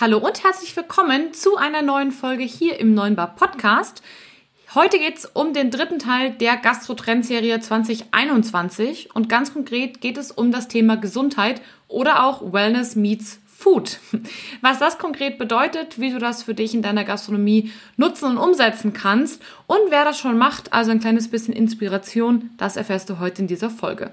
Hallo und herzlich willkommen zu einer neuen Folge hier im Neuen Bar Podcast. Heute geht es um den dritten Teil der Gastro-Trendserie 2021 und ganz konkret geht es um das Thema Gesundheit oder auch Wellness meets Food. Was das konkret bedeutet, wie du das für dich in deiner Gastronomie nutzen und umsetzen kannst und wer das schon macht, also ein kleines bisschen Inspiration, das erfährst du heute in dieser Folge.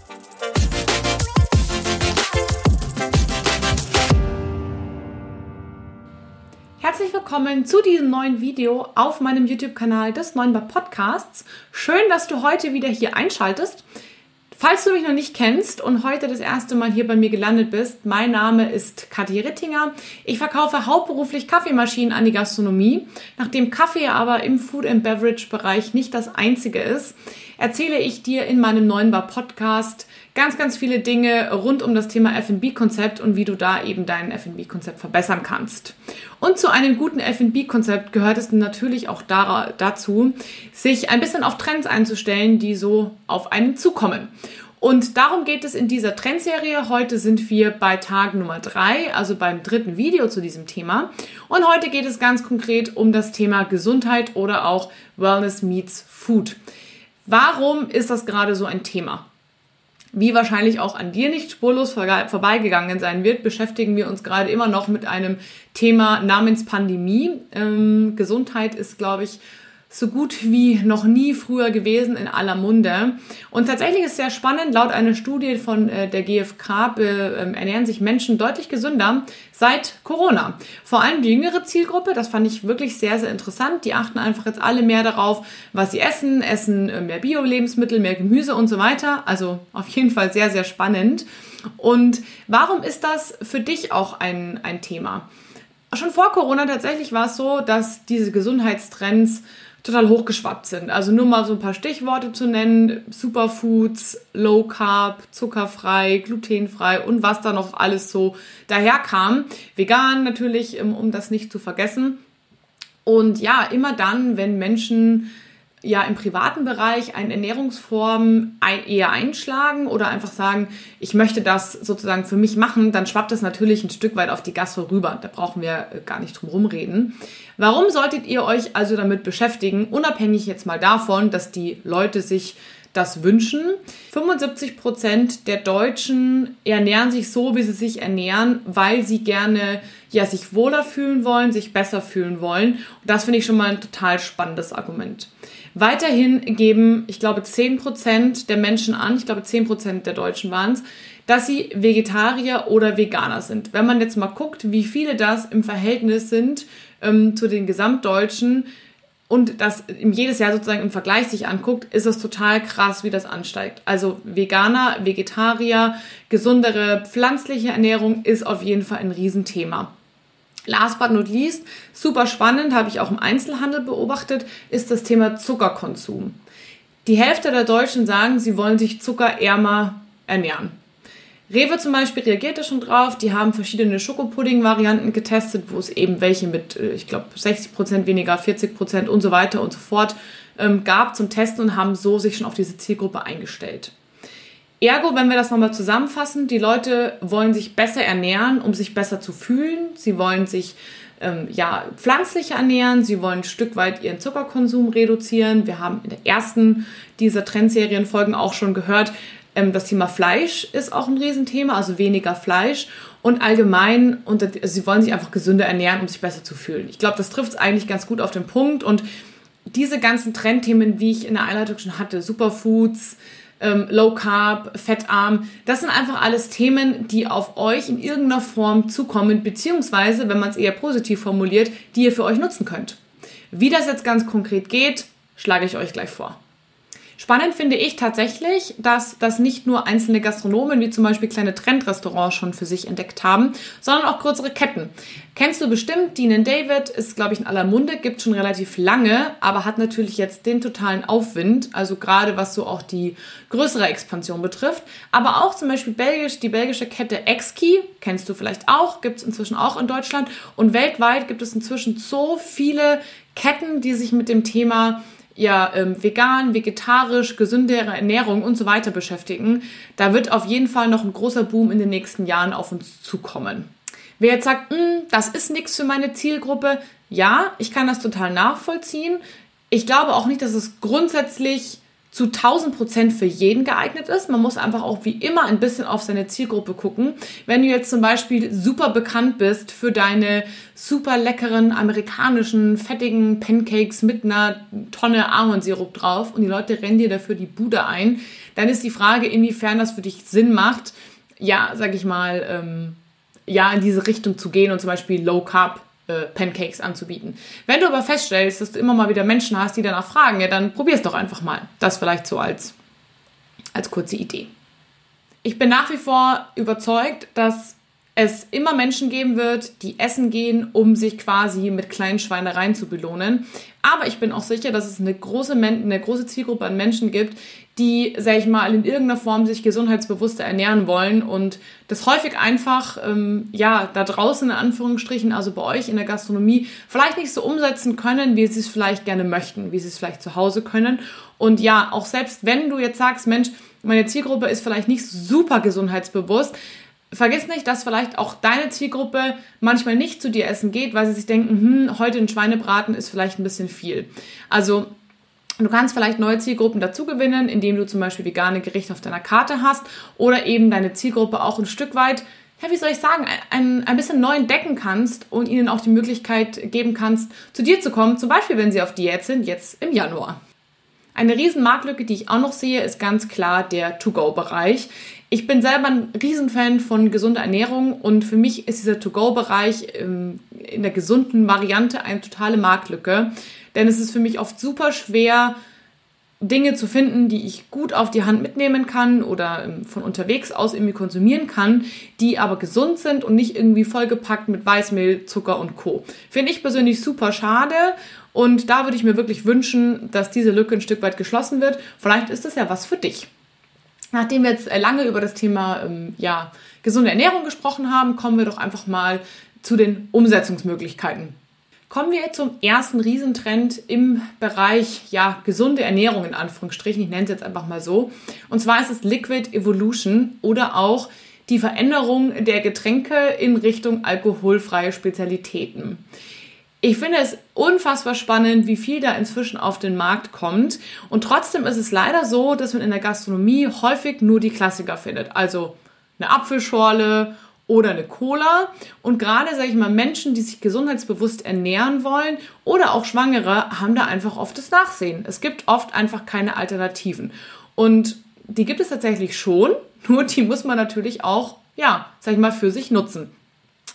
Herzlich willkommen zu diesem neuen Video auf meinem YouTube-Kanal des Neuen Bar Podcasts. Schön, dass du heute wieder hier einschaltest. Falls du mich noch nicht kennst und heute das erste Mal hier bei mir gelandet bist, mein Name ist Kathi Rittinger. Ich verkaufe hauptberuflich Kaffeemaschinen an die Gastronomie. Nachdem Kaffee aber im Food and Beverage Bereich nicht das einzige ist, erzähle ich dir in meinem neuen Bar Podcast ganz, ganz viele Dinge rund um das Thema F&B-Konzept und wie du da eben dein F&B-Konzept verbessern kannst. Und zu einem guten F&B-Konzept gehört es natürlich auch dazu, sich ein bisschen auf Trends einzustellen, die so auf einen zukommen. Und darum geht es in dieser Trendserie. Heute sind wir bei Tag Nummer drei, also beim dritten Video zu diesem Thema. Und heute geht es ganz konkret um das Thema Gesundheit oder auch Wellness meets Food. Warum ist das gerade so ein Thema? Wie wahrscheinlich auch an dir nicht spurlos vorbeigegangen sein wird, beschäftigen wir uns gerade immer noch mit einem Thema namens Pandemie. Ähm, Gesundheit ist, glaube ich, so gut wie noch nie früher gewesen in aller Munde. Und tatsächlich ist sehr spannend, laut einer Studie von äh, der GfK äh, ernähren sich Menschen deutlich gesünder seit Corona. Vor allem die jüngere Zielgruppe, das fand ich wirklich sehr, sehr interessant. Die achten einfach jetzt alle mehr darauf, was sie essen, essen äh, mehr Bio-Lebensmittel, mehr Gemüse und so weiter. Also auf jeden Fall sehr, sehr spannend. Und warum ist das für dich auch ein, ein Thema? Schon vor Corona tatsächlich war es so, dass diese Gesundheitstrends total hochgeschwappt sind. Also nur mal so ein paar Stichworte zu nennen. Superfoods, Low Carb, zuckerfrei, glutenfrei und was da noch alles so daherkam. Vegan natürlich, um das nicht zu vergessen. Und ja, immer dann, wenn Menschen ja im privaten Bereich eine Ernährungsform eher einschlagen oder einfach sagen, ich möchte das sozusagen für mich machen, dann schwappt es natürlich ein Stück weit auf die Gastro rüber. Da brauchen wir äh, gar nicht drum rumreden. Warum solltet ihr euch also damit beschäftigen, unabhängig jetzt mal davon, dass die Leute sich das wünschen. 75 Prozent der Deutschen ernähren sich so, wie sie sich ernähren, weil sie gerne ja sich wohler fühlen wollen, sich besser fühlen wollen. Und das finde ich schon mal ein total spannendes Argument. Weiterhin geben, ich glaube, 10% der Menschen an, ich glaube 10% der Deutschen waren es, dass sie Vegetarier oder Veganer sind. Wenn man jetzt mal guckt, wie viele das im Verhältnis sind ähm, zu den Gesamtdeutschen und das jedes Jahr sozusagen im Vergleich sich anguckt, ist es total krass, wie das ansteigt. Also Veganer, Vegetarier, gesundere pflanzliche Ernährung ist auf jeden Fall ein Riesenthema. Last but not least, super spannend, habe ich auch im Einzelhandel beobachtet, ist das Thema Zuckerkonsum. Die Hälfte der Deutschen sagen, sie wollen sich zuckerärmer ernähren. Rewe zum Beispiel reagierte schon drauf. Die haben verschiedene Schokopudding-Varianten getestet, wo es eben welche mit, äh, ich glaube, 60% weniger, 40% und so weiter und so fort ähm, gab zum Testen und haben so sich schon auf diese Zielgruppe eingestellt. Ergo, wenn wir das nochmal zusammenfassen, die Leute wollen sich besser ernähren, um sich besser zu fühlen. Sie wollen sich ähm, ja, pflanzlich ernähren, sie wollen ein Stück weit ihren Zuckerkonsum reduzieren. Wir haben in der ersten dieser Trendserienfolgen auch schon gehört, ähm, das Thema Fleisch ist auch ein Riesenthema, also weniger Fleisch. Und allgemein, und also sie wollen sich einfach gesünder ernähren, um sich besser zu fühlen. Ich glaube, das trifft es eigentlich ganz gut auf den Punkt. Und diese ganzen Trendthemen, wie ich in der Einleitung schon hatte, Superfoods, ähm, Low Carb, fettarm. Das sind einfach alles Themen, die auf euch in irgendeiner Form zukommen, beziehungsweise, wenn man es eher positiv formuliert, die ihr für euch nutzen könnt. Wie das jetzt ganz konkret geht, schlage ich euch gleich vor. Spannend finde ich tatsächlich, dass das nicht nur einzelne Gastronomen wie zum Beispiel kleine Trendrestaurants schon für sich entdeckt haben, sondern auch größere Ketten. Kennst du bestimmt, Dean David ist, glaube ich, in aller Munde, gibt schon relativ lange, aber hat natürlich jetzt den totalen Aufwind, also gerade was so auch die größere Expansion betrifft. Aber auch zum Beispiel belgisch, die belgische Kette Exki, kennst du vielleicht auch, gibt es inzwischen auch in Deutschland. Und weltweit gibt es inzwischen so viele Ketten, die sich mit dem Thema ja, ähm, vegan, vegetarisch, gesündere Ernährung und so weiter beschäftigen, da wird auf jeden Fall noch ein großer Boom in den nächsten Jahren auf uns zukommen. Wer jetzt sagt, hm, das ist nichts für meine Zielgruppe, ja, ich kann das total nachvollziehen. Ich glaube auch nicht, dass es grundsätzlich zu 1000 Prozent für jeden geeignet ist. Man muss einfach auch wie immer ein bisschen auf seine Zielgruppe gucken. Wenn du jetzt zum Beispiel super bekannt bist für deine super leckeren amerikanischen fettigen Pancakes mit einer Tonne Ahornsirup drauf und die Leute rennen dir dafür die Bude ein, dann ist die Frage, inwiefern das für dich Sinn macht, ja, sag ich mal, ähm, ja, in diese Richtung zu gehen und zum Beispiel Low Carb äh, Pancakes anzubieten. Wenn du aber feststellst, dass du immer mal wieder Menschen hast, die danach fragen, ja, dann probier es doch einfach mal. Das vielleicht so als, als kurze Idee. Ich bin nach wie vor überzeugt, dass es immer Menschen geben wird, die essen gehen, um sich quasi mit kleinen Schweinereien zu belohnen. Aber ich bin auch sicher, dass es eine große, eine große Zielgruppe an Menschen gibt, die, sag ich mal, in irgendeiner Form sich gesundheitsbewusster ernähren wollen und das häufig einfach, ähm, ja, da draußen in Anführungsstrichen, also bei euch in der Gastronomie, vielleicht nicht so umsetzen können, wie sie es vielleicht gerne möchten, wie sie es vielleicht zu Hause können. Und ja, auch selbst wenn du jetzt sagst, Mensch, meine Zielgruppe ist vielleicht nicht super gesundheitsbewusst, vergiss nicht, dass vielleicht auch deine Zielgruppe manchmal nicht zu dir essen geht, weil sie sich denken, hm, heute ein Schweinebraten ist vielleicht ein bisschen viel. Also Du kannst vielleicht neue Zielgruppen dazu gewinnen, indem du zum Beispiel vegane Gerichte auf deiner Karte hast oder eben deine Zielgruppe auch ein Stück weit, ja, wie soll ich sagen, ein, ein bisschen neu entdecken kannst und ihnen auch die Möglichkeit geben kannst, zu dir zu kommen, zum Beispiel wenn sie auf Diät sind, jetzt im Januar. Eine riesen Marktlücke, die ich auch noch sehe, ist ganz klar der To-Go-Bereich. Ich bin selber ein Riesenfan von gesunder Ernährung und für mich ist dieser To-Go-Bereich ähm, in der gesunden Variante eine totale Marktlücke. Denn es ist für mich oft super schwer, Dinge zu finden, die ich gut auf die Hand mitnehmen kann oder ähm, von unterwegs aus irgendwie konsumieren kann, die aber gesund sind und nicht irgendwie vollgepackt mit Weißmehl, Zucker und Co. Finde ich persönlich super schade und da würde ich mir wirklich wünschen, dass diese Lücke ein Stück weit geschlossen wird. Vielleicht ist das ja was für dich. Nachdem wir jetzt äh, lange über das Thema ähm, ja, gesunde Ernährung gesprochen haben, kommen wir doch einfach mal zu den Umsetzungsmöglichkeiten. Kommen wir jetzt zum ersten Riesentrend im Bereich ja, gesunde Ernährung in Anführungsstrichen. Ich nenne es jetzt einfach mal so. Und zwar ist es Liquid Evolution oder auch die Veränderung der Getränke in Richtung alkoholfreie Spezialitäten. Ich finde es unfassbar spannend, wie viel da inzwischen auf den Markt kommt. Und trotzdem ist es leider so, dass man in der Gastronomie häufig nur die Klassiker findet. Also eine Apfelschorle oder eine Cola. Und gerade, sage ich mal, Menschen, die sich gesundheitsbewusst ernähren wollen oder auch Schwangere, haben da einfach oft das Nachsehen. Es gibt oft einfach keine Alternativen. Und die gibt es tatsächlich schon, nur die muss man natürlich auch, ja, sag ich mal, für sich nutzen.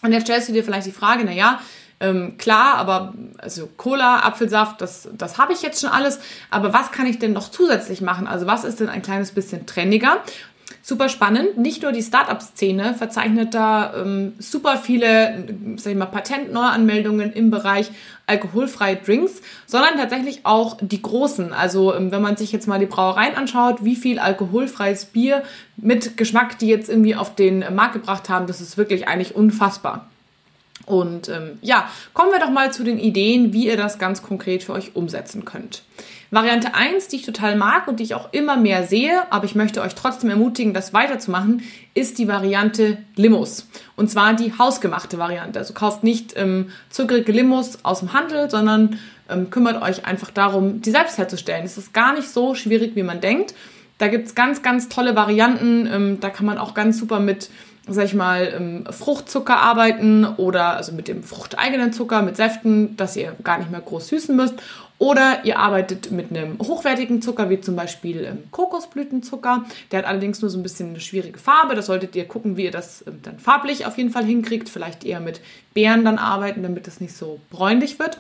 Und jetzt stellst du dir vielleicht die Frage, na ja, ähm, klar, aber also Cola, Apfelsaft, das, das habe ich jetzt schon alles. Aber was kann ich denn noch zusätzlich machen? Also was ist denn ein kleines bisschen trendiger? Super spannend. Nicht nur die Startup-Szene verzeichnet da ähm, super viele, sag ich mal, Patentneuanmeldungen im Bereich alkoholfreie Drinks, sondern tatsächlich auch die großen. Also ähm, wenn man sich jetzt mal die Brauereien anschaut, wie viel alkoholfreies Bier mit Geschmack die jetzt irgendwie auf den Markt gebracht haben, das ist wirklich eigentlich unfassbar. Und ähm, ja, kommen wir doch mal zu den Ideen, wie ihr das ganz konkret für euch umsetzen könnt. Variante 1, die ich total mag und die ich auch immer mehr sehe, aber ich möchte euch trotzdem ermutigen, das weiterzumachen, ist die Variante Limos. Und zwar die hausgemachte Variante. Also kauft nicht ähm, zuckerige Limos aus dem Handel, sondern ähm, kümmert euch einfach darum, die selbst herzustellen. Es ist gar nicht so schwierig, wie man denkt. Da gibt's ganz, ganz tolle Varianten. Ähm, da kann man auch ganz super mit sag ich mal, ähm, Fruchtzucker arbeiten oder also mit dem fruchteigenen Zucker, mit Säften, dass ihr gar nicht mehr groß süßen müsst. Oder ihr arbeitet mit einem hochwertigen Zucker, wie zum Beispiel ähm, Kokosblütenzucker. Der hat allerdings nur so ein bisschen eine schwierige Farbe. Da solltet ihr gucken, wie ihr das ähm, dann farblich auf jeden Fall hinkriegt. Vielleicht eher mit Beeren dann arbeiten, damit es nicht so bräunlich wird.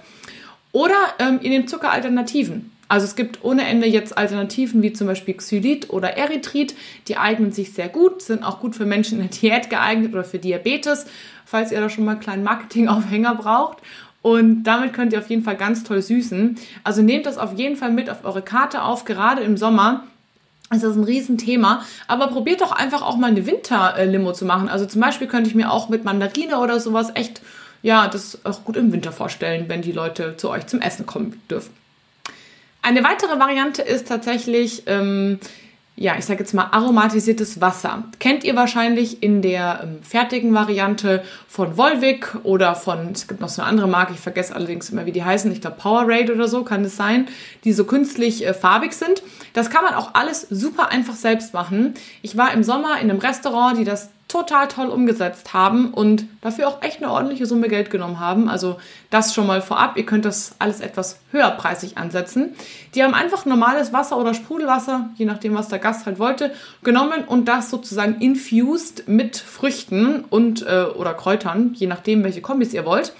Oder ähm, ihr nehmt Zuckeralternativen. Also es gibt ohne Ende jetzt Alternativen wie zum Beispiel Xylit oder Erythrit. Die eignen sich sehr gut, sind auch gut für Menschen in der Diät geeignet oder für Diabetes, falls ihr da schon mal einen kleinen Marketingaufhänger braucht. Und damit könnt ihr auf jeden Fall ganz toll süßen. Also nehmt das auf jeden Fall mit auf eure Karte auf, gerade im Sommer. Das ist ein Riesenthema. Aber probiert doch einfach auch mal eine Winterlimo zu machen. Also zum Beispiel könnte ich mir auch mit Mandarine oder sowas echt, ja, das auch gut im Winter vorstellen, wenn die Leute zu euch zum Essen kommen dürfen. Eine weitere Variante ist tatsächlich, ähm, ja, ich sage jetzt mal aromatisiertes Wasser. Kennt ihr wahrscheinlich in der ähm, fertigen Variante von Volvic oder von, es gibt noch so eine andere Marke, ich vergesse allerdings immer, wie die heißen, ich glaube Powerade oder so kann es sein, die so künstlich äh, farbig sind. Das kann man auch alles super einfach selbst machen. Ich war im Sommer in einem Restaurant, die das total toll umgesetzt haben und dafür auch echt eine ordentliche Summe Geld genommen haben. Also das schon mal vorab. Ihr könnt das alles etwas höherpreisig ansetzen. Die haben einfach normales Wasser oder Sprudelwasser, je nachdem, was der Gast halt wollte, genommen und das sozusagen infused mit Früchten und äh, oder Kräutern, je nachdem, welche Kombis ihr wollt.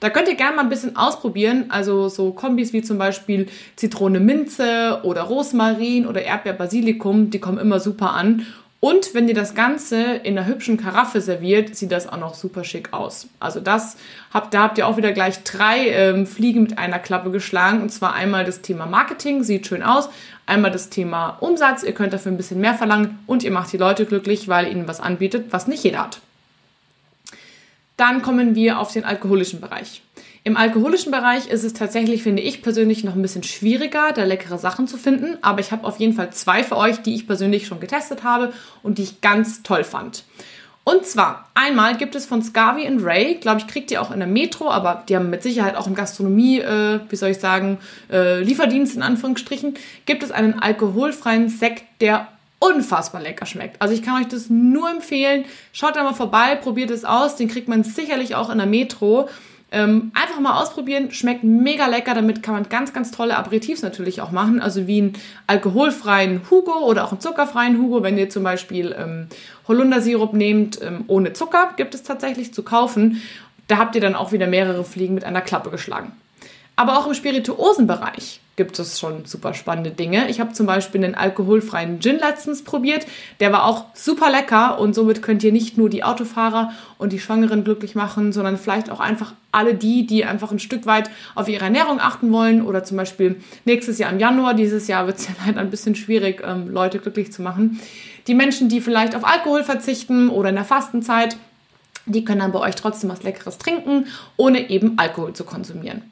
Da könnt ihr gerne mal ein bisschen ausprobieren. Also so Kombis wie zum Beispiel Zitrone Minze oder Rosmarin oder Erdbeer Basilikum, die kommen immer super an. Und wenn ihr das Ganze in einer hübschen Karaffe serviert, sieht das auch noch super schick aus. Also das habt, da habt ihr auch wieder gleich drei ähm, Fliegen mit einer Klappe geschlagen. Und zwar einmal das Thema Marketing, sieht schön aus. Einmal das Thema Umsatz, ihr könnt dafür ein bisschen mehr verlangen. Und ihr macht die Leute glücklich, weil ihr ihnen was anbietet, was nicht jeder hat. Dann kommen wir auf den alkoholischen Bereich. Im alkoholischen Bereich ist es tatsächlich, finde ich persönlich, noch ein bisschen schwieriger, da leckere Sachen zu finden. Aber ich habe auf jeden Fall zwei für euch, die ich persönlich schon getestet habe und die ich ganz toll fand. Und zwar, einmal gibt es von Scavi and Ray, glaube ich, kriegt ihr auch in der Metro, aber die haben mit Sicherheit auch im Gastronomie, äh, wie soll ich sagen, äh, Lieferdienst in Anführungsstrichen, gibt es einen alkoholfreien Sekt, der unfassbar lecker schmeckt. Also ich kann euch das nur empfehlen. Schaut da mal vorbei, probiert es aus. Den kriegt man sicherlich auch in der Metro. Ähm, einfach mal ausprobieren, schmeckt mega lecker. Damit kann man ganz, ganz tolle Aperitifs natürlich auch machen. Also wie einen alkoholfreien Hugo oder auch einen zuckerfreien Hugo. Wenn ihr zum Beispiel ähm, Holundersirup nehmt ähm, ohne Zucker, gibt es tatsächlich zu kaufen. Da habt ihr dann auch wieder mehrere Fliegen mit einer Klappe geschlagen. Aber auch im Spirituosenbereich gibt es schon super spannende Dinge. Ich habe zum Beispiel einen alkoholfreien Gin letztens probiert. Der war auch super lecker und somit könnt ihr nicht nur die Autofahrer und die Schwangeren glücklich machen, sondern vielleicht auch einfach alle die, die einfach ein Stück weit auf ihre Ernährung achten wollen oder zum Beispiel nächstes Jahr im Januar, dieses Jahr wird es ja leider ein bisschen schwierig, ähm, Leute glücklich zu machen. Die Menschen, die vielleicht auf Alkohol verzichten oder in der Fastenzeit, die können dann bei euch trotzdem was Leckeres trinken, ohne eben Alkohol zu konsumieren.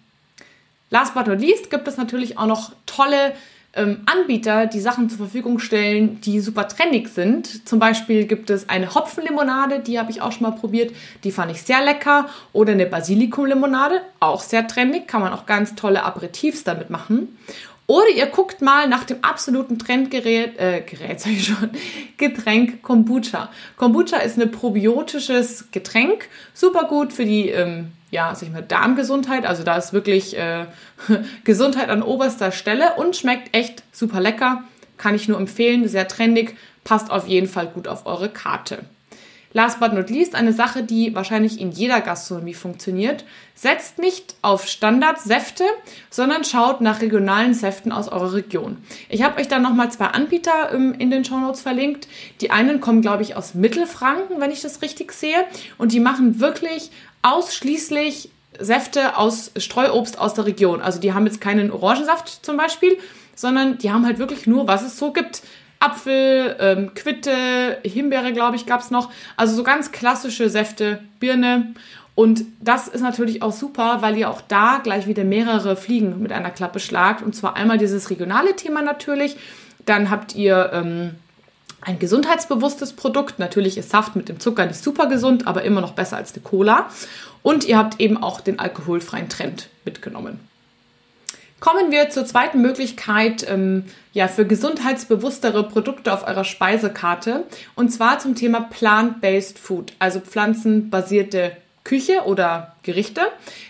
Last but not least gibt es natürlich auch noch tolle ähm, Anbieter, die Sachen zur Verfügung stellen, die super trendig sind. Zum Beispiel gibt es eine Hopfenlimonade, die habe ich auch schon mal probiert, die fand ich sehr lecker. Oder eine Basilikumlimonade, auch sehr trendig, kann man auch ganz tolle Aperitifs damit machen. Oder ihr guckt mal nach dem absoluten Trendgerät, äh, Gerät sag ich schon, Getränk Kombucha. Kombucha ist ein probiotisches Getränk, super gut für die ähm, ja, sag ich mal, Darmgesundheit. Also da ist wirklich äh, Gesundheit an oberster Stelle und schmeckt echt super lecker. Kann ich nur empfehlen, sehr trendig, passt auf jeden Fall gut auf eure Karte. Last but not least, eine Sache, die wahrscheinlich in jeder Gastronomie funktioniert. Setzt nicht auf Standardsäfte, sondern schaut nach regionalen Säften aus eurer Region. Ich habe euch da nochmal zwei Anbieter ähm, in den Shownotes verlinkt. Die einen kommen, glaube ich, aus Mittelfranken, wenn ich das richtig sehe. Und die machen wirklich ausschließlich Säfte aus Streuobst aus der Region. Also die haben jetzt keinen Orangensaft zum Beispiel, sondern die haben halt wirklich nur, was es so gibt. Apfel, ähm, Quitte, Himbeere, glaube ich, gab es noch. Also so ganz klassische Säfte, Birne. Und das ist natürlich auch super, weil ihr auch da gleich wieder mehrere Fliegen mit einer Klappe schlagt. Und zwar einmal dieses regionale Thema natürlich. Dann habt ihr ähm, ein gesundheitsbewusstes Produkt. Natürlich ist Saft mit dem Zucker nicht super gesund, aber immer noch besser als eine Cola. Und ihr habt eben auch den alkoholfreien Trend mitgenommen. Kommen wir zur zweiten Möglichkeit ähm, ja, für gesundheitsbewusstere Produkte auf eurer Speisekarte. Und zwar zum Thema Plant-Based Food, also pflanzenbasierte Küche oder Gerichte.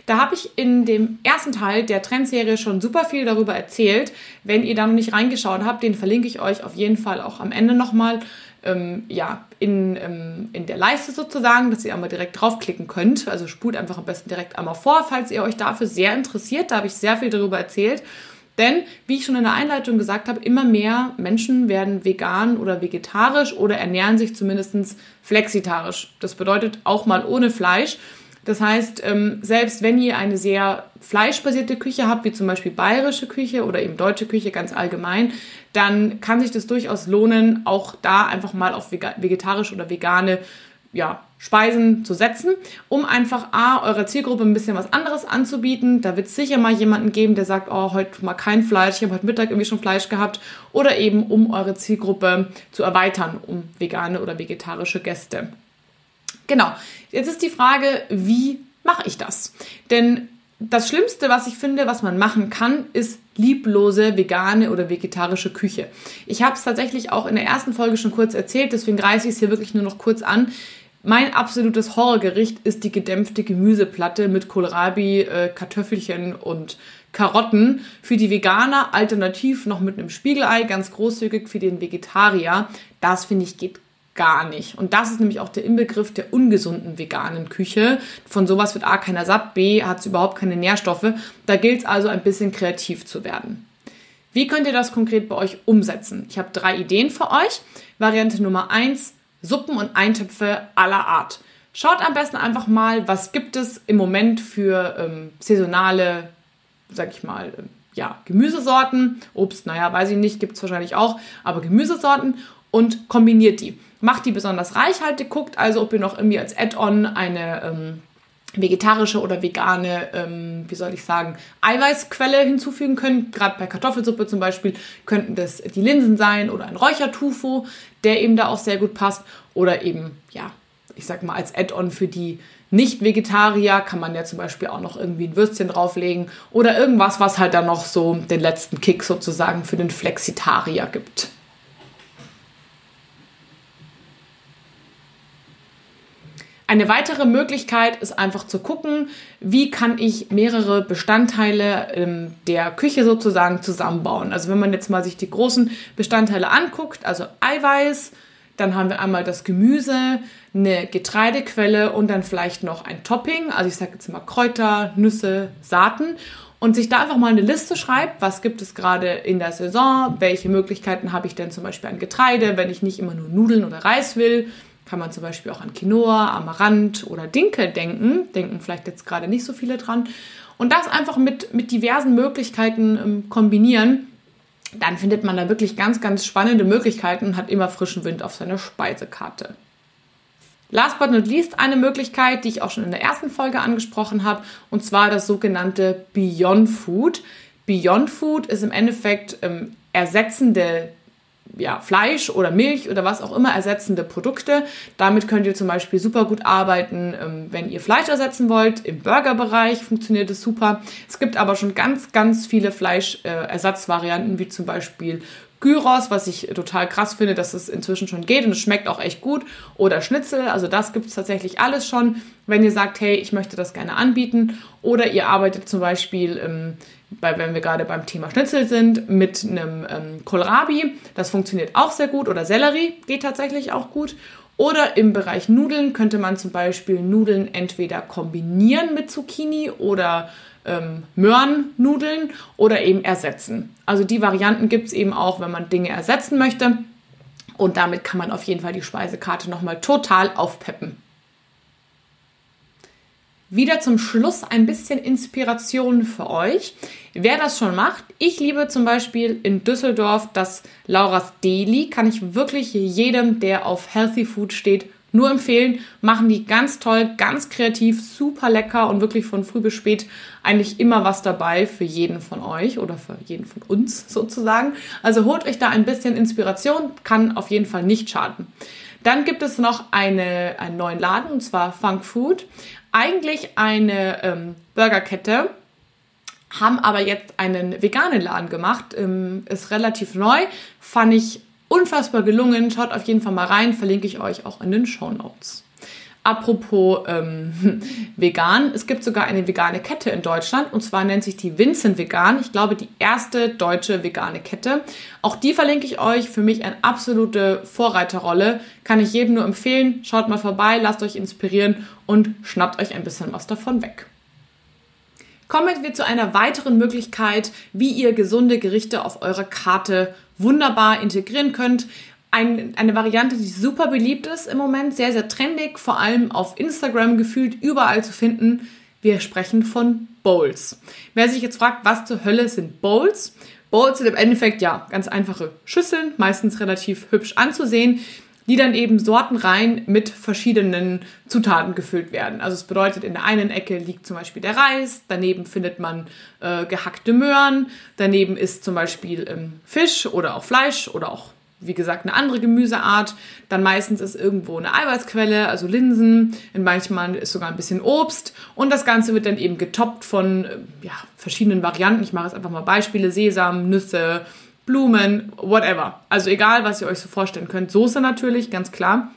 Da habe ich in dem ersten Teil der Trendserie schon super viel darüber erzählt. Wenn ihr da noch nicht reingeschaut habt, den verlinke ich euch auf jeden Fall auch am Ende nochmal ähm, ja, in, ähm, in der Leiste sozusagen, dass ihr einmal direkt draufklicken könnt. Also spult einfach am besten direkt einmal vor, falls ihr euch dafür sehr interessiert. Da habe ich sehr viel darüber erzählt. Denn, wie ich schon in der Einleitung gesagt habe, immer mehr Menschen werden vegan oder vegetarisch oder ernähren sich zumindest flexitarisch. Das bedeutet auch mal ohne Fleisch. Das heißt, ähm, selbst wenn ihr eine sehr fleischbasierte Küche habt, wie zum Beispiel bayerische Küche oder eben deutsche Küche ganz allgemein, dann kann sich das durchaus lohnen, auch da einfach mal auf vegetarisch oder vegane ja, Speisen zu setzen, um einfach A, eurer Zielgruppe ein bisschen was anderes anzubieten. Da wird es sicher mal jemanden geben, der sagt, oh, heute mal kein Fleisch, ich habe heute Mittag irgendwie schon Fleisch gehabt. Oder eben, um eure Zielgruppe zu erweitern, um vegane oder vegetarische Gäste. Genau, jetzt ist die Frage, wie mache ich das? Denn das Schlimmste, was ich finde, was man machen kann, ist lieblose vegane oder vegetarische Küche. Ich habe es tatsächlich auch in der ersten Folge schon kurz erzählt, deswegen reiße ich es hier wirklich nur noch kurz an. Mein absolutes Horrorgericht ist die gedämpfte Gemüseplatte mit Kohlrabi, äh, Kartoffelchen und Karotten. Für die Veganer alternativ noch mit einem Spiegelei, ganz großzügig für den Vegetarier. Das finde ich geht gar nicht. Und das ist nämlich auch der Inbegriff der ungesunden veganen Küche. Von sowas wird A keiner satt, B hat es überhaupt keine Nährstoffe. Da gilt es also ein bisschen kreativ zu werden. Wie könnt ihr das konkret bei euch umsetzen? Ich habe drei Ideen für euch. Variante Nummer eins: Suppen und Eintöpfe aller Art. Schaut am besten einfach mal, was gibt es im Moment für ähm, saisonale, sag ich mal, ähm, ja, Gemüsesorten. Obst, naja, weiß ich nicht, gibt es wahrscheinlich auch, aber Gemüsesorten und kombiniert die. Macht die besonders reichhaltig, guckt also, ob ihr noch irgendwie als Add-on eine ähm, vegetarische oder vegane, ähm, wie soll ich sagen, Eiweißquelle hinzufügen könnt. Gerade bei Kartoffelsuppe zum Beispiel könnten das die Linsen sein oder ein Räuchertofu, der eben da auch sehr gut passt. Oder eben, ja, ich sag mal, als Add-on für die Nicht-Vegetarier kann man ja zum Beispiel auch noch irgendwie ein Würstchen drauflegen oder irgendwas, was halt dann noch so den letzten Kick sozusagen für den Flexitarier gibt. Eine weitere Möglichkeit ist einfach zu gucken, wie kann ich mehrere Bestandteile ähm, der Küche sozusagen zusammenbauen. Also wenn man jetzt mal sich die großen Bestandteile anguckt, also Eiweiß, dann haben wir einmal das Gemüse, eine Getreidequelle und dann vielleicht noch ein Topping. Also ich sage jetzt mal Kräuter, Nüsse, Saaten. Und sich da einfach mal eine Liste schreibt, was gibt es gerade in der Saison, welche Möglichkeiten habe ich denn zum Beispiel an Getreide, wenn ich nicht immer nur Nudeln oder Reis will kann man zum Beispiel auch an Quinoa, Amaranth oder Dinkel denken. Denken vielleicht jetzt gerade nicht so viele dran. Und das einfach mit, mit diversen Möglichkeiten ähm, kombinieren. Dann findet man da wirklich ganz, ganz spannende Möglichkeiten und hat immer frischen Wind auf seiner Speisekarte. Last but not least eine Möglichkeit, die ich auch schon in der ersten Folge angesprochen habe, und zwar das sogenannte Beyond Food. Beyond Food ist im Endeffekt ähm, ersetzende ja, Fleisch oder Milch oder was auch immer ersetzende Produkte. Damit könnt ihr zum Beispiel super gut arbeiten, ähm, wenn ihr Fleisch ersetzen wollt. Im Burgerbereich funktioniert es super. Es gibt aber schon ganz, ganz viele Fleischersatzvarianten, wie zum Beispiel Gyros, was ich total krass finde, dass es inzwischen schon geht und es schmeckt auch echt gut. Oder Schnitzel, also das gibt es tatsächlich alles schon, wenn ihr sagt, hey, ich möchte das gerne anbieten. Oder ihr arbeitet zum Beispiel ähm, bei, wenn wir gerade beim Thema Schnitzel sind, mit einem ähm, Kohlrabi. Das funktioniert auch sehr gut. Oder Sellerie geht tatsächlich auch gut. Oder im Bereich Nudeln könnte man zum Beispiel Nudeln entweder kombinieren mit Zucchini oder ähm, Möhrennudeln oder eben ersetzen. Also die Varianten gibt es eben auch, wenn man Dinge ersetzen möchte. Und damit kann man auf jeden Fall die Speisekarte nochmal total aufpeppen. Wieder zum Schluss ein bisschen Inspiration für euch. Wer das schon macht, ich liebe zum Beispiel in Düsseldorf das Laura's Deli. Kann ich wirklich jedem, der auf Healthy Food steht, nur empfehlen. Machen die ganz toll, ganz kreativ, super lecker und wirklich von früh bis spät eigentlich immer was dabei für jeden von euch oder für jeden von uns sozusagen. Also holt euch da ein bisschen Inspiration, kann auf jeden Fall nicht schaden. Dann gibt es noch eine, einen neuen Laden und zwar Funk Food eigentlich eine ähm, Burgerkette, haben aber jetzt einen veganen Laden gemacht. Ähm, ist relativ neu, fand ich unfassbar gelungen. Schaut auf jeden Fall mal rein, verlinke ich euch auch in den Show Notes. Apropos ähm, vegan, es gibt sogar eine vegane Kette in Deutschland und zwar nennt sich die Vincent Vegan. Ich glaube, die erste deutsche vegane Kette. Auch die verlinke ich euch. Für mich eine absolute Vorreiterrolle. Kann ich jedem nur empfehlen. Schaut mal vorbei, lasst euch inspirieren und schnappt euch ein bisschen was davon weg. Kommen wir zu einer weiteren Möglichkeit, wie ihr gesunde Gerichte auf eurer Karte wunderbar integrieren könnt. Ein, eine Variante, die super beliebt ist im Moment, sehr, sehr trendig, vor allem auf Instagram gefühlt überall zu finden. Wir sprechen von Bowls. Wer sich jetzt fragt, was zur Hölle sind Bowls? Bowls sind im Endeffekt ja ganz einfache Schüsseln, meistens relativ hübsch anzusehen, die dann eben sortenrein mit verschiedenen Zutaten gefüllt werden. Also es bedeutet, in der einen Ecke liegt zum Beispiel der Reis, daneben findet man äh, gehackte Möhren, daneben ist zum Beispiel ähm, Fisch oder auch Fleisch oder auch wie gesagt, eine andere Gemüseart. Dann meistens ist irgendwo eine Eiweißquelle, also Linsen. In manchmal ist sogar ein bisschen Obst. Und das Ganze wird dann eben getoppt von äh, ja, verschiedenen Varianten. Ich mache jetzt einfach mal Beispiele. Sesam, Nüsse, Blumen, whatever. Also egal, was ihr euch so vorstellen könnt. Soße natürlich, ganz klar.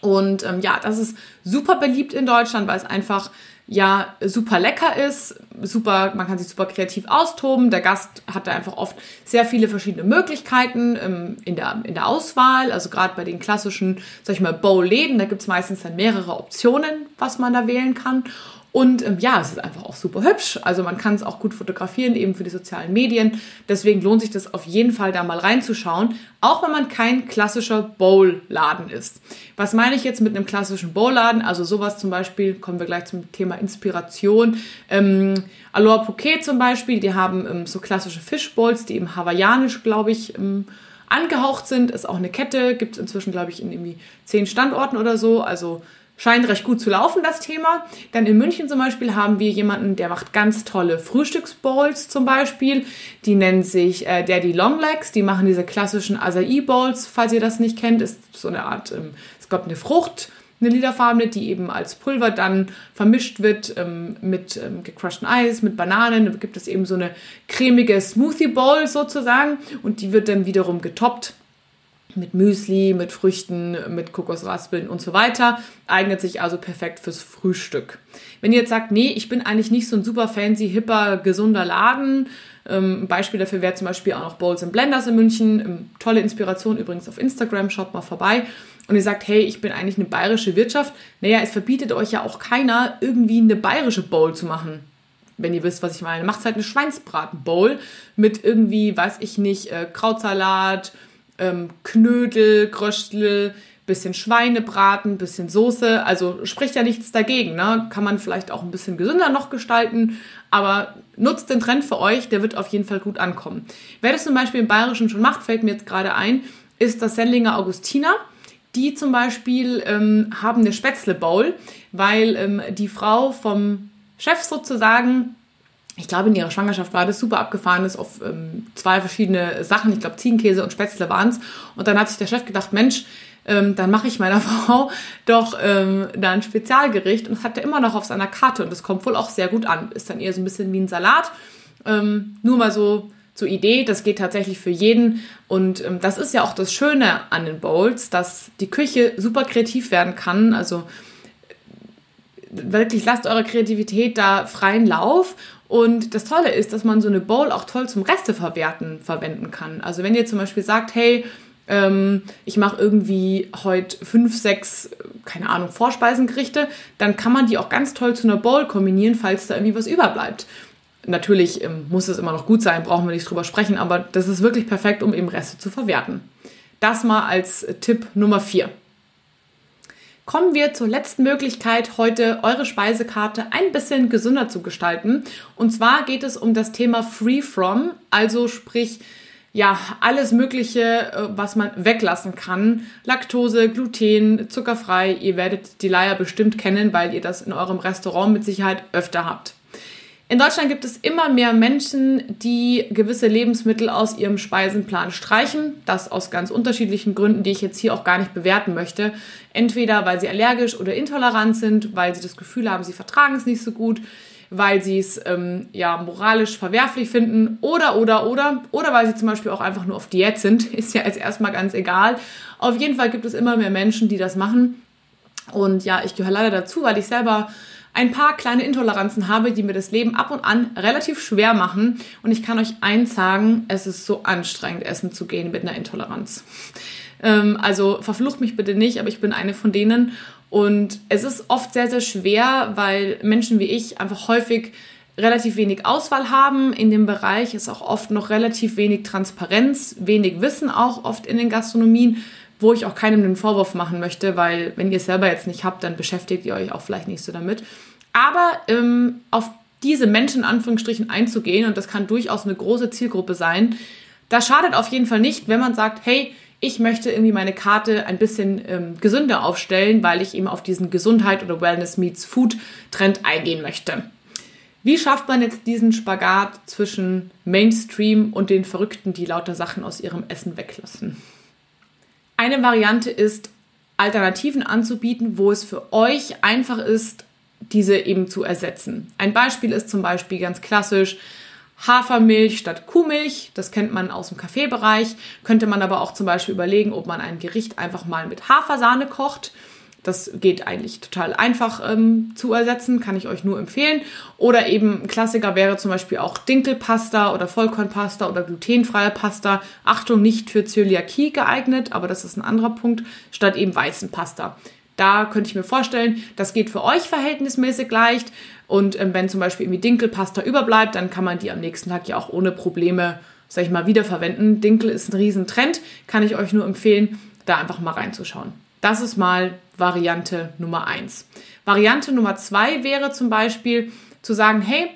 Und ähm, ja, das ist super beliebt in Deutschland, weil es einfach ja super lecker ist, super, man kann sich super kreativ austoben. Der Gast hat da einfach oft sehr viele verschiedene Möglichkeiten ähm, in, der, in der Auswahl. Also gerade bei den klassischen, sag ich mal, Bowl-Läden, da gibt es meistens dann mehrere Optionen, was man da wählen kann. Und ähm, ja, es ist einfach auch super hübsch. Also man kann es auch gut fotografieren, eben für die sozialen Medien. Deswegen lohnt sich das auf jeden Fall, da mal reinzuschauen. Auch wenn man kein klassischer Bowl-Laden ist. Was meine ich jetzt mit einem klassischen Bowl-Laden? Also sowas zum Beispiel, kommen wir gleich zum Thema Inspiration. Ähm, Aloha Pouquet zum Beispiel, die haben ähm, so klassische Fischbowls, die eben hawaiianisch, glaube ich, ähm, angehaucht sind. Ist auch eine Kette, gibt es inzwischen, glaube ich, in irgendwie zehn Standorten oder so. Also scheint recht gut zu laufen, das Thema. Dann in München zum Beispiel haben wir jemanden, der macht ganz tolle Frühstücksbowls zum Beispiel. Die nennen sich äh, Daddy Longlegs. Die machen diese klassischen Acai Bowls, falls ihr das nicht kennt. Ist so eine Art, ähm, es gab eine Frucht, eine lilafarbene, die eben als Pulver dann vermischt wird ähm, mit ähm, gecrushten Eis, mit Bananen. Da gibt es eben so eine cremige Smoothie Bowl sozusagen und die wird dann wiederum getoppt mit Müsli, mit Früchten, mit Kokosraspeln und so weiter. Eignet sich also perfekt fürs Frühstück. Wenn ihr jetzt sagt, nee, ich bin eigentlich nicht so ein super fancy, hipper, gesunder Laden, ähm, ein Beispiel dafür wäre zum Beispiel auch noch Bowls and Blenders in München. Ähm, tolle Inspiration übrigens auf Instagram, schaut mal vorbei. Und ihr sagt, hey, ich bin eigentlich eine bayerische Wirtschaft. Naja, es verbietet euch ja auch keiner, irgendwie eine bayerische Bowl zu machen wenn ihr wisst, was ich meine. Macht halt eine Schweinsbraten-Bowl mit irgendwie, weiß ich nicht, äh, Krautsalat, ähm, Knödel, Gröstel, bisschen Schweinebraten, bisschen Soße. Also spricht ja nichts dagegen. Ne? Kann man vielleicht auch ein bisschen gesünder noch gestalten. Aber nutzt den Trend für euch, der wird auf jeden Fall gut ankommen. Wer das zum Beispiel im Bayerischen schon macht, fällt mir jetzt gerade ein, ist das Sendlinger Augustiner. Die zum Beispiel ähm, haben eine Spätzle Bowl, weil ähm, die Frau vom Chef sozusagen ich glaube, in ihrer Schwangerschaft war das super abgefahren ist auf ähm, zwei verschiedene Sachen. Ich glaube, Ziegenkäse und Spätzle waren es. Und dann hat sich der Chef gedacht, Mensch, ähm, dann mache ich meiner Frau doch ähm, da ein Spezialgericht. Und das hat er immer noch auf seiner Karte. Und das kommt wohl auch sehr gut an. Ist dann eher so ein bisschen wie ein Salat. Ähm, nur mal so zur Idee, das geht tatsächlich für jeden. Und ähm, das ist ja auch das Schöne an den Bowls, dass die Küche super kreativ werden kann. Also wirklich lasst eure Kreativität da freien Lauf und das Tolle ist, dass man so eine Bowl auch toll zum Resteverwerten verwenden kann. Also wenn ihr zum Beispiel sagt, hey, ähm, ich mache irgendwie heute fünf, sechs, keine Ahnung, Vorspeisengerichte, dann kann man die auch ganz toll zu einer Bowl kombinieren, falls da irgendwie was überbleibt. Natürlich ähm, muss es immer noch gut sein, brauchen wir nicht drüber sprechen, aber das ist wirklich perfekt, um eben Reste zu verwerten. Das mal als Tipp Nummer vier kommen wir zur letzten Möglichkeit, heute eure Speisekarte ein bisschen gesünder zu gestalten. Und zwar geht es um das Thema Free From, also sprich, ja, alles Mögliche, äh, was man weglassen kann. Laktose, Gluten, zuckerfrei. Ihr werdet die Leier bestimmt kennen, weil ihr das in eurem Restaurant mit Sicherheit öfter habt. In Deutschland gibt es immer mehr Menschen, die gewisse Lebensmittel aus ihrem Speisenplan streichen. Das aus ganz unterschiedlichen Gründen, die ich jetzt hier auch gar nicht bewerten möchte. Entweder weil sie allergisch oder intolerant sind, weil sie das Gefühl haben, sie vertragen es nicht so gut, weil sie es ähm, ja moralisch verwerflich finden oder oder oder oder weil sie zum Beispiel auch einfach nur auf Diät sind. Ist ja jetzt erstmal ganz egal. Auf jeden Fall gibt es immer mehr Menschen, die das machen. Und ja, ich gehöre leider dazu, weil ich selber ein paar kleine Intoleranzen habe, die mir das Leben ab und an relativ schwer machen. Und ich kann euch eins sagen, es ist so anstrengend, essen zu gehen mit einer Intoleranz. Ähm, also verflucht mich bitte nicht, aber ich bin eine von denen. Und es ist oft sehr, sehr schwer, weil Menschen wie ich einfach häufig relativ wenig Auswahl haben in dem Bereich, ist auch oft noch relativ wenig Transparenz, wenig Wissen auch oft in den Gastronomien, wo ich auch keinem einen Vorwurf machen möchte, weil wenn ihr es selber jetzt nicht habt, dann beschäftigt ihr euch auch vielleicht nicht so damit. Aber ähm, auf diese Menschen in Anführungsstrichen einzugehen, und das kann durchaus eine große Zielgruppe sein, das schadet auf jeden Fall nicht, wenn man sagt, hey, ich möchte irgendwie meine Karte ein bisschen ähm, gesünder aufstellen, weil ich eben auf diesen Gesundheit oder Wellness meets Food Trend eingehen möchte. Wie schafft man jetzt diesen Spagat zwischen Mainstream und den Verrückten, die lauter Sachen aus ihrem Essen weglassen? Eine Variante ist, Alternativen anzubieten, wo es für euch einfach ist, diese eben zu ersetzen. Ein Beispiel ist zum Beispiel ganz klassisch Hafermilch statt Kuhmilch. Das kennt man aus dem Kaffeebereich. Könnte man aber auch zum Beispiel überlegen, ob man ein Gericht einfach mal mit Hafersahne kocht das geht eigentlich total einfach ähm, zu ersetzen, kann ich euch nur empfehlen. Oder eben Klassiker wäre zum Beispiel auch Dinkelpasta oder Vollkornpasta oder glutenfreie Pasta. Achtung, nicht für Zöliakie geeignet, aber das ist ein anderer Punkt, statt eben Weizenpasta. Da könnte ich mir vorstellen, das geht für euch verhältnismäßig leicht. Und ähm, wenn zum Beispiel irgendwie Dinkelpasta überbleibt, dann kann man die am nächsten Tag ja auch ohne Probleme, sag ich mal, wiederverwenden. Dinkel ist ein Riesentrend, kann ich euch nur empfehlen, da einfach mal reinzuschauen. Das ist mal Variante Nummer eins. Variante Nummer zwei wäre zum Beispiel zu sagen, hey,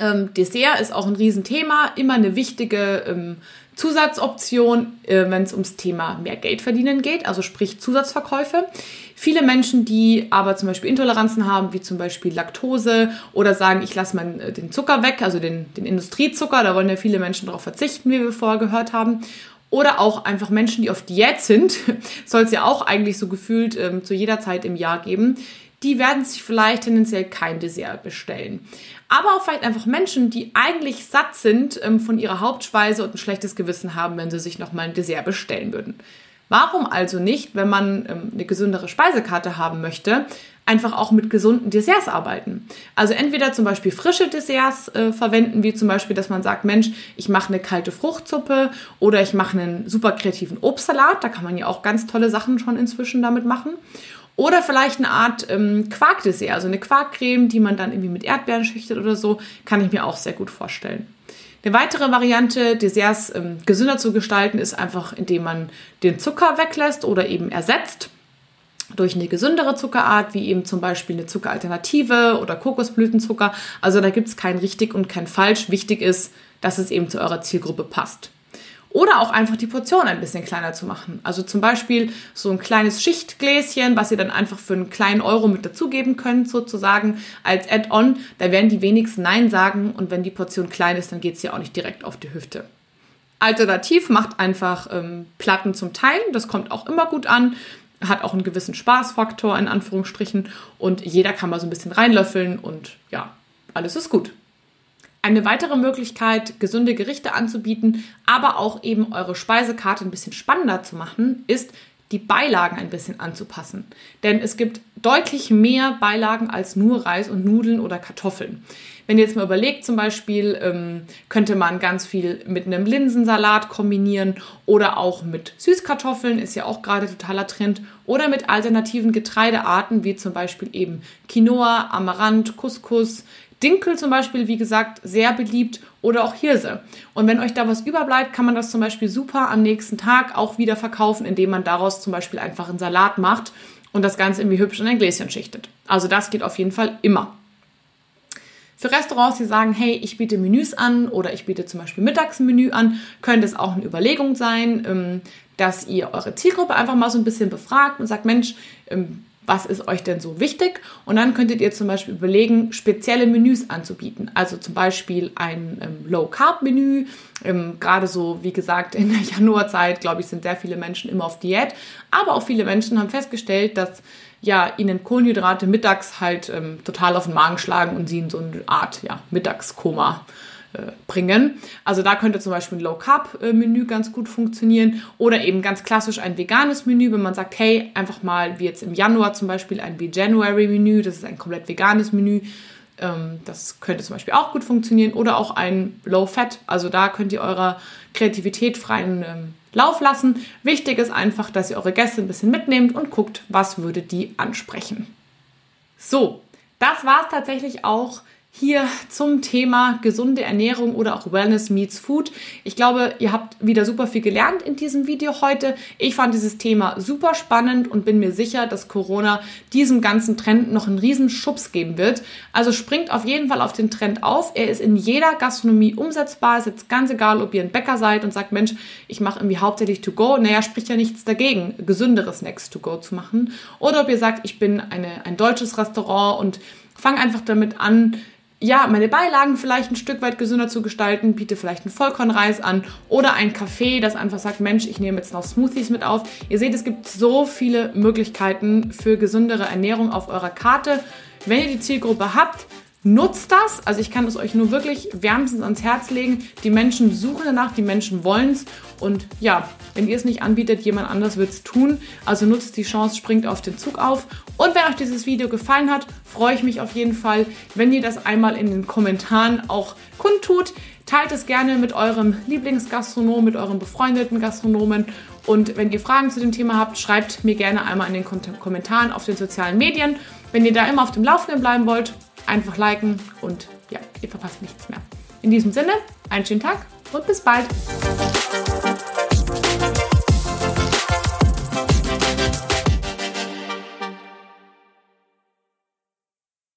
ähm, Dessert ist auch ein Riesenthema, immer eine wichtige ähm, Zusatzoption, äh, wenn es ums Thema mehr Geld verdienen geht, also sprich Zusatzverkäufe. Viele Menschen, die aber zum Beispiel Intoleranzen haben, wie zum Beispiel Laktose oder sagen, ich lasse mal äh, den Zucker weg, also den, den Industriezucker, da wollen ja viele Menschen darauf verzichten, wie wir vorher gehört haben. Oder auch einfach Menschen, die auf Diät sind, soll es ja auch eigentlich so gefühlt ähm, zu jeder Zeit im Jahr geben. Die werden sich vielleicht tendenziell kein Dessert bestellen. Aber auch vielleicht einfach Menschen, die eigentlich satt sind ähm, von ihrer Hauptspeise und ein schlechtes Gewissen haben, wenn sie sich nochmal ein Dessert bestellen würden. Warum also nicht, wenn man ähm, eine gesündere Speisekarte haben möchte, einfach auch mit gesunden Desserts arbeiten? Also entweder zum Beispiel frische Desserts äh, verwenden, wie zum Beispiel, dass man sagt, Mensch, ich mache eine kalte Fruchtsuppe oder ich mache einen super kreativen Obstsalat. Da kann man ja auch ganz tolle Sachen schon inzwischen damit machen. Oder vielleicht eine Art ähm, Quarkdessert, also eine Quarkcreme, die man dann irgendwie mit Erdbeeren schichtet oder so, kann ich mir auch sehr gut vorstellen. Eine weitere Variante, Desserts ähm, gesünder zu gestalten, ist einfach, indem man den Zucker weglässt oder eben ersetzt durch eine gesündere Zuckerart, wie eben zum Beispiel eine Zuckeralternative oder Kokosblütenzucker. Also da gibt es kein richtig und kein falsch. Wichtig ist, dass es eben zu eurer Zielgruppe passt. Oder auch einfach die Portion ein bisschen kleiner zu machen. Also zum Beispiel so ein kleines Schichtgläschen, was ihr dann einfach für einen kleinen Euro mit dazugeben könnt, sozusagen als Add-on. Da werden die wenigsten Nein sagen und wenn die Portion klein ist, dann geht es ja auch nicht direkt auf die Hüfte. Alternativ macht einfach ähm, Platten zum Teilen. Das kommt auch immer gut an. Hat auch einen gewissen Spaßfaktor in Anführungsstrichen und jeder kann mal so ein bisschen reinlöffeln und ja, alles ist gut. Eine weitere Möglichkeit, gesunde Gerichte anzubieten, aber auch eben eure Speisekarte ein bisschen spannender zu machen, ist, die Beilagen ein bisschen anzupassen. Denn es gibt deutlich mehr Beilagen als nur Reis und Nudeln oder Kartoffeln. Wenn ihr jetzt mal überlegt, zum Beispiel, ähm, könnte man ganz viel mit einem Linsensalat kombinieren oder auch mit Süßkartoffeln, ist ja auch gerade totaler Trend, oder mit alternativen Getreidearten, wie zum Beispiel eben Quinoa, Amaranth, Couscous, Dinkel zum Beispiel, wie gesagt, sehr beliebt oder auch Hirse. Und wenn euch da was überbleibt, kann man das zum Beispiel super am nächsten Tag auch wieder verkaufen, indem man daraus zum Beispiel einfach einen Salat macht und das Ganze irgendwie hübsch in ein Gläschen schichtet. Also das geht auf jeden Fall immer. Für Restaurants, die sagen, hey, ich biete Menüs an oder ich biete zum Beispiel Mittagsmenü an, könnte es auch eine Überlegung sein, ähm, dass ihr eure Zielgruppe einfach mal so ein bisschen befragt und sagt, Mensch, ähm, was ist euch denn so wichtig? Und dann könntet ihr zum Beispiel überlegen, spezielle Menüs anzubieten. Also zum Beispiel ein ähm, Low-Carb-Menü. Gerade so, wie gesagt, in der Januarzeit, glaube ich, sind sehr viele Menschen immer auf Diät. Aber auch viele Menschen haben festgestellt, dass ja, ihnen Kohlenhydrate mittags halt ähm, total auf den Magen schlagen und sie in so eine Art ja, Mittagskoma äh, bringen. Also da könnte zum Beispiel ein Low-Carb-Menü ganz gut funktionieren oder eben ganz klassisch ein veganes Menü, wenn man sagt, hey, einfach mal wie jetzt im Januar zum Beispiel ein Veganuary-Menü, das ist ein komplett veganes Menü. Ähm, das könnte zum Beispiel auch gut funktionieren oder auch ein Low-Fat. Also da könnt ihr eurer Kreativität freien ähm, Lauf lassen. Wichtig ist einfach, dass ihr eure Gäste ein bisschen mitnehmt und guckt, was würde die ansprechen. So, das war es tatsächlich auch hier zum Thema gesunde Ernährung oder auch Wellness meets Food. Ich glaube, ihr habt wieder super viel gelernt in diesem Video heute. Ich fand dieses Thema super spannend und bin mir sicher, dass Corona diesem ganzen Trend noch einen riesen Schubs geben wird. Also springt auf jeden Fall auf den Trend auf. Er ist in jeder Gastronomie umsetzbar. Ist jetzt ganz egal, ob ihr ein Bäcker seid und sagt, Mensch, ich mache irgendwie hauptsächlich to go. Naja, spricht ja nichts dagegen, gesündere Snacks to go zu machen. Oder ob ihr sagt, ich bin eine, ein deutsches Restaurant und fange einfach damit an, ja, meine Beilagen vielleicht ein Stück weit gesünder zu gestalten, biete vielleicht einen Vollkornreis an oder ein Kaffee, das einfach sagt, Mensch, ich nehme jetzt noch Smoothies mit auf. Ihr seht, es gibt so viele Möglichkeiten für gesündere Ernährung auf eurer Karte. Wenn ihr die Zielgruppe habt, Nutzt das. Also ich kann es euch nur wirklich wärmstens ans Herz legen. Die Menschen suchen danach, die Menschen wollen es. Und ja, wenn ihr es nicht anbietet, jemand anders wird es tun. Also nutzt die Chance, springt auf den Zug auf. Und wenn euch dieses Video gefallen hat, freue ich mich auf jeden Fall, wenn ihr das einmal in den Kommentaren auch kundtut. Teilt es gerne mit eurem Lieblingsgastronom, mit euren befreundeten Gastronomen. Und wenn ihr Fragen zu dem Thema habt, schreibt mir gerne einmal in den Kommentaren auf den sozialen Medien. Wenn ihr da immer auf dem Laufenden bleiben wollt, Einfach liken und ja, ihr verpasst nichts mehr. In diesem Sinne, einen schönen Tag und bis bald.